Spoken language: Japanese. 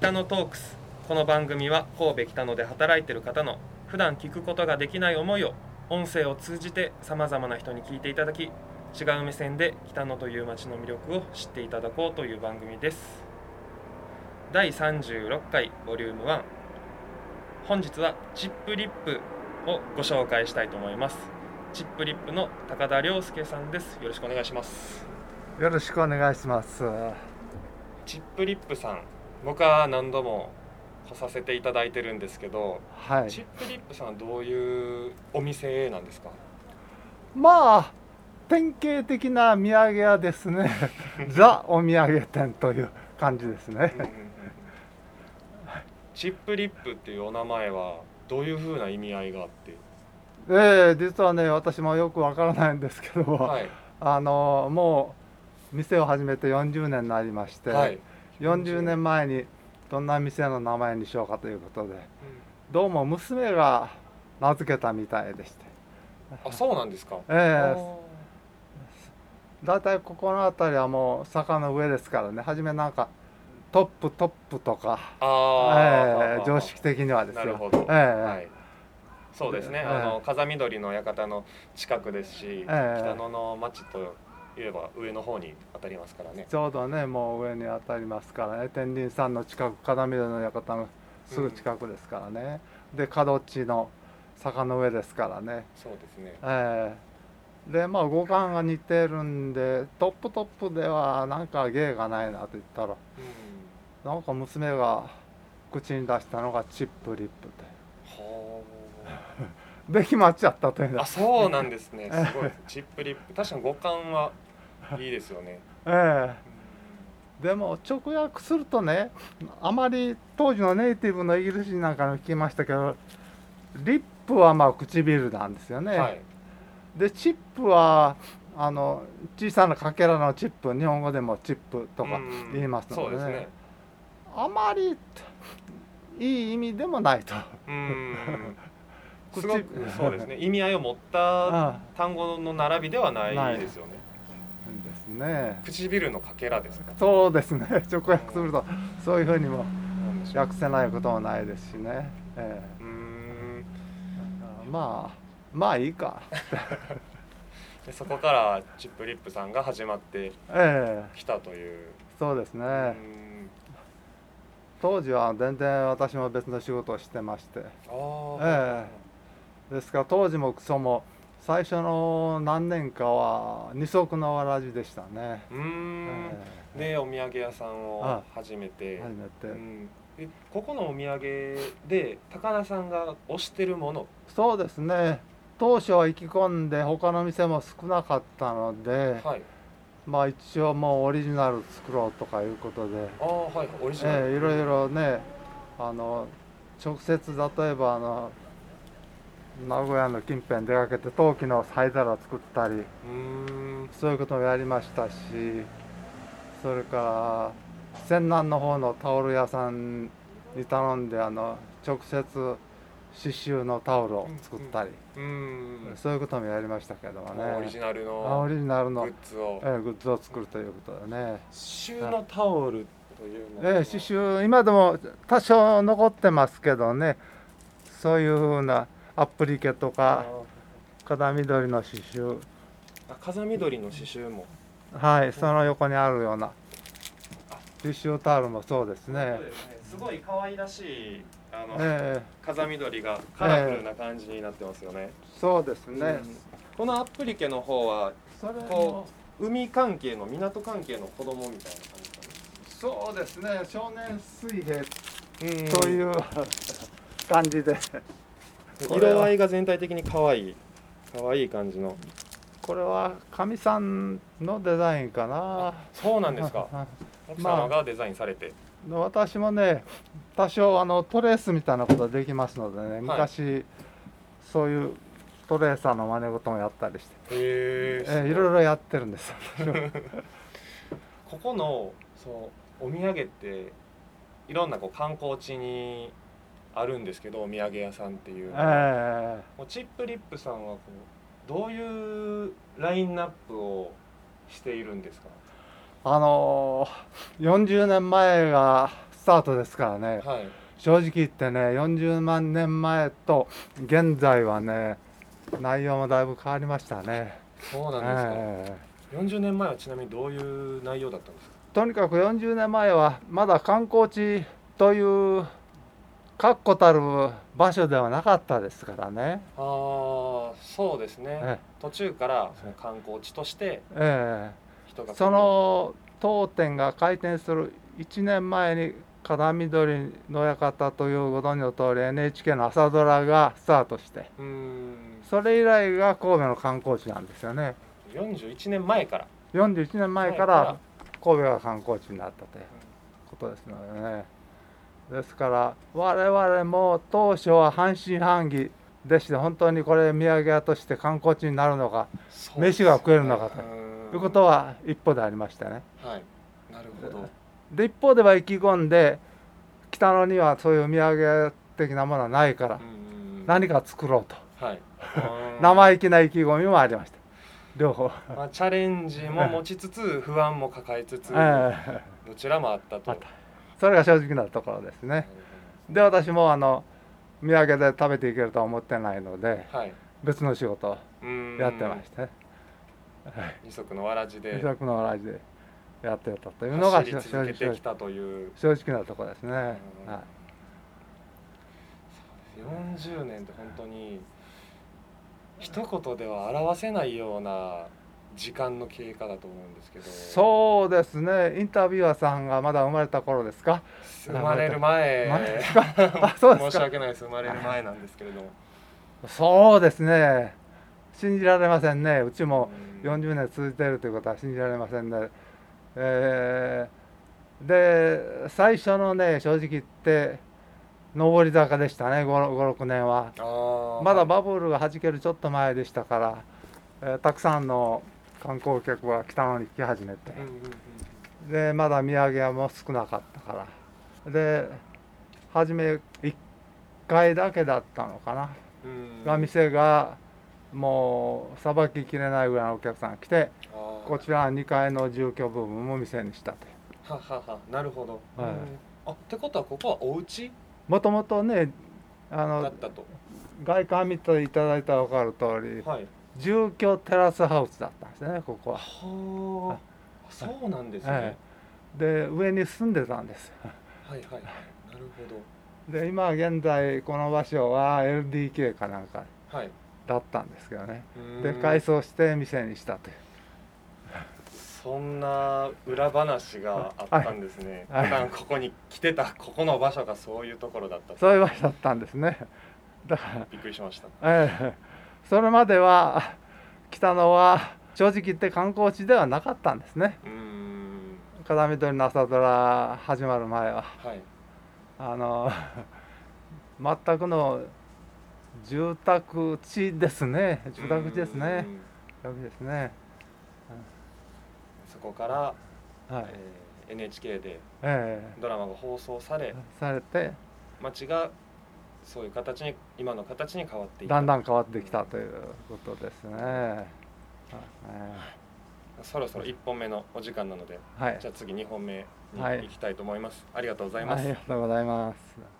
北野トークス。この番組は神戸北野で働いている方の普段聞くことができない思いを音声を通じてさまざまな人に聞いていただき違う目線で北野という街の魅力を知っていただこうという番組です。第36回ボリューム1本日はチップリップをご紹介したいと思います。チップリップの高田亮介さんです。よろしくお願いします。よろしくお願いします。チップリップさん僕は何度も来させていただいてるんですけど、はいチッ。プリップさんはどういうお店なんですか？まあ典型的な土産屋ですね。ザお土産店という感じですね。チップリップっていうお名前はどういうふうな意味合いがあって？ええ実はね私もよくわからないんですけど、はいあのもう店を始めて40年になりまして、はい、40年前にどんな店の名前にしようかということでどうも娘が名付けたみたいでして、あそうなんですか？ええ。だいたいここの辺りはもう坂の上ですからね。初めなんかトップトップとか、ええ常識的にはですよ。なるほど、ええ。はい、そうですね、ええ。あの風見鶏の館の近くですし、ええ。北野の町といえば上の方に当たりますからね。ちょうどねもう上に当たりますからね。天神さんの近く片緑の館のすぐ近くですからね、で角地の坂の上ですからね。そうですね。ええ。でまあ五感が似てるんでトップトップではなんか芸がないなと言ったらうん。なんか娘が口に出したのがチップリップは でで決まっちゃったという。あそうなんですね。すごい。チップリップ。確かに五感は いいですよね、ええ。でも直訳するとねあまり当時のネイティブのイギリス人なんかの聞きましたけどリップはまあ唇なんですよね、はい。でチップはあの小さなかけらのチップ日本語でもチップとかうん。言いますのでね。そうですね。あまりいい意味でもないと。うん。口すごくそうですね。意味合いを持ったあ。単語の並びではないですよねね。唇のかけらですか？そうですね。直訳するとそういうふうにも訳せないこともないですしね。えうーん。えまあまあいいか。でそこからチップリップさんが始まってええ。きたという、そうですね。うん。当時は全然私も別の仕事をしてまして、あー。え。ですから当時もクソも最初の何年かは二足のわらじでしたね。うーん。えでお土産屋さんをあ始めえて初めて。うん。でここのお土産で高田さんが推してるもの。そうですね。当初は行き込んで他の店も少なかったので、はい。まあ一応もうオリジナル作ろうとかいうことで、ああはいオリジナル、ええいろいろねあの直接例えばあの名古屋の近辺出かけて陶器の灰皿作ったりうーん。そういうこともやりましたしそれから泉南の方のタオル屋さんに頼んであの直接刺繍のタオルを作ったり、うーん。そういうこともやりましたけどもね。オリジナルあオのリジナルのグッズを。ええグッズを作るということでね、刺繍のタオルというのは。ええ刺繍今でも多少残ってますけどね。そういうふうなアプリケとあか風緑の刺繍。あ風緑の刺繍も。はいその横にあるような刺繍タオルもそうですね。すねすごい可愛らしいあの、ええ。風緑がカラフルな感じになってますよね、そうですね、うん。このアップリケの方はこ海関係の港関係の子供みたいな感じか？そうですね少年水平な、という感じで色合いが全体的に可愛い。可愛い感じの。これはかみさんのデザインかな。そうなんですか。奥様がデザインされて、私もね多少あのトレースみたいなことができますのでね昔、そういうトレーサーの真似事もやったりして、へえーい。ろいろやってるんです。ここのそうお土産っていろんなこう観光地にあるんですけどお土産屋さんっていうのは、えもうチップリップさんはこうどういうラインナップをしているんですか？ーあのー40年前がスタートですからね。はい。正直言ってね40万年前と現在はね内容もだいぶ変わりましたね。そうなんですか、ええ。40年前はちなみにどういう内容だったんですか？とにかく40年前はまだ観光地という確固たる場所ではなかったですからね。ああそうですね、え途中からその観光地としてえ人がその当店が開店する1年前に「片緑の館」というご存知の通り NHK の朝ドラがスタートしてうーん。それ以来が神戸の観光地なんですよね。41年前から。41年前から神戸が観光地になったということですのでねですから我々も当初は半信半疑でして本当にこれ土産屋として観光地になるのかそう飯が食えるのかということは一歩でありましてね。はいなるほど。で一方では意気込んで北野にはそういう土産的なものはないから何か作ろうと。はい。生意気な意気込みもありました。両方、まあ、チャレンジも持ちつつ不安も抱えつつ ええ。どちらもあったとそれが正直なところですね。で私もあの土産で食べていけるとは思ってないのではい。別の仕事やってまして、はい。二足のわらじで。二足のラジでやってたというのが正直なところですね、うん。はい。40年って本当に一言では表せないような時間の経過だと思うんですけど。そうですね。インタビュアーさんがまだ生まれた頃ですか？生まれる前。あそうですか。申し訳ないです。生まれる前なんですけれど。もそうですね。信じられませんね。うちもうん。40年続いているということは信じられませんね、えーで最初のね正直言って上り坂でしたね56年は。まだバブルがはじけるちょっと前でしたから、えーたくさんの観光客が北野に来始めて。でまだ土産屋も少なかったから。で初め1回だけだったのかな。うん。が店がもうさばききれないぐらいのお客さんが来てこちら2階の住居部分も店にしたとははは。なるほど、はい。うん。あってことはここはお家？もともとねあだのったと。外観見ていただいたら分かる通りはい住居テラスハウスだったんですねここは、はあ。そうなんですね、えで上に住んでたんです。はいはいはい。なるで今現在この場所は LDK かなんかほどはい。だったんですけどね。うーん。で改装して店にしたという。そんな裏話があったんですね、はい。普段ここに来てたここの場所がそういうところだったと。そういう場所だったんですね。だからびっくりしました。ええそれまでは北野は正直言って観光地ではなかったんですね。風見鶏の朝ドラ始まる前は。はい。あの全くの住宅地ですね。住宅地ですね。住宅地ですね。そこから、はい。えー NHK でえドラマが放送されえされて。街がそういう形に今の形に変わっていだんだん変わってきたということですね。はい。そろそろ1本目のお時間なのではい。じゃあ次2本目にはい。行きたいと思います、ありがとうございます、ありがとうございます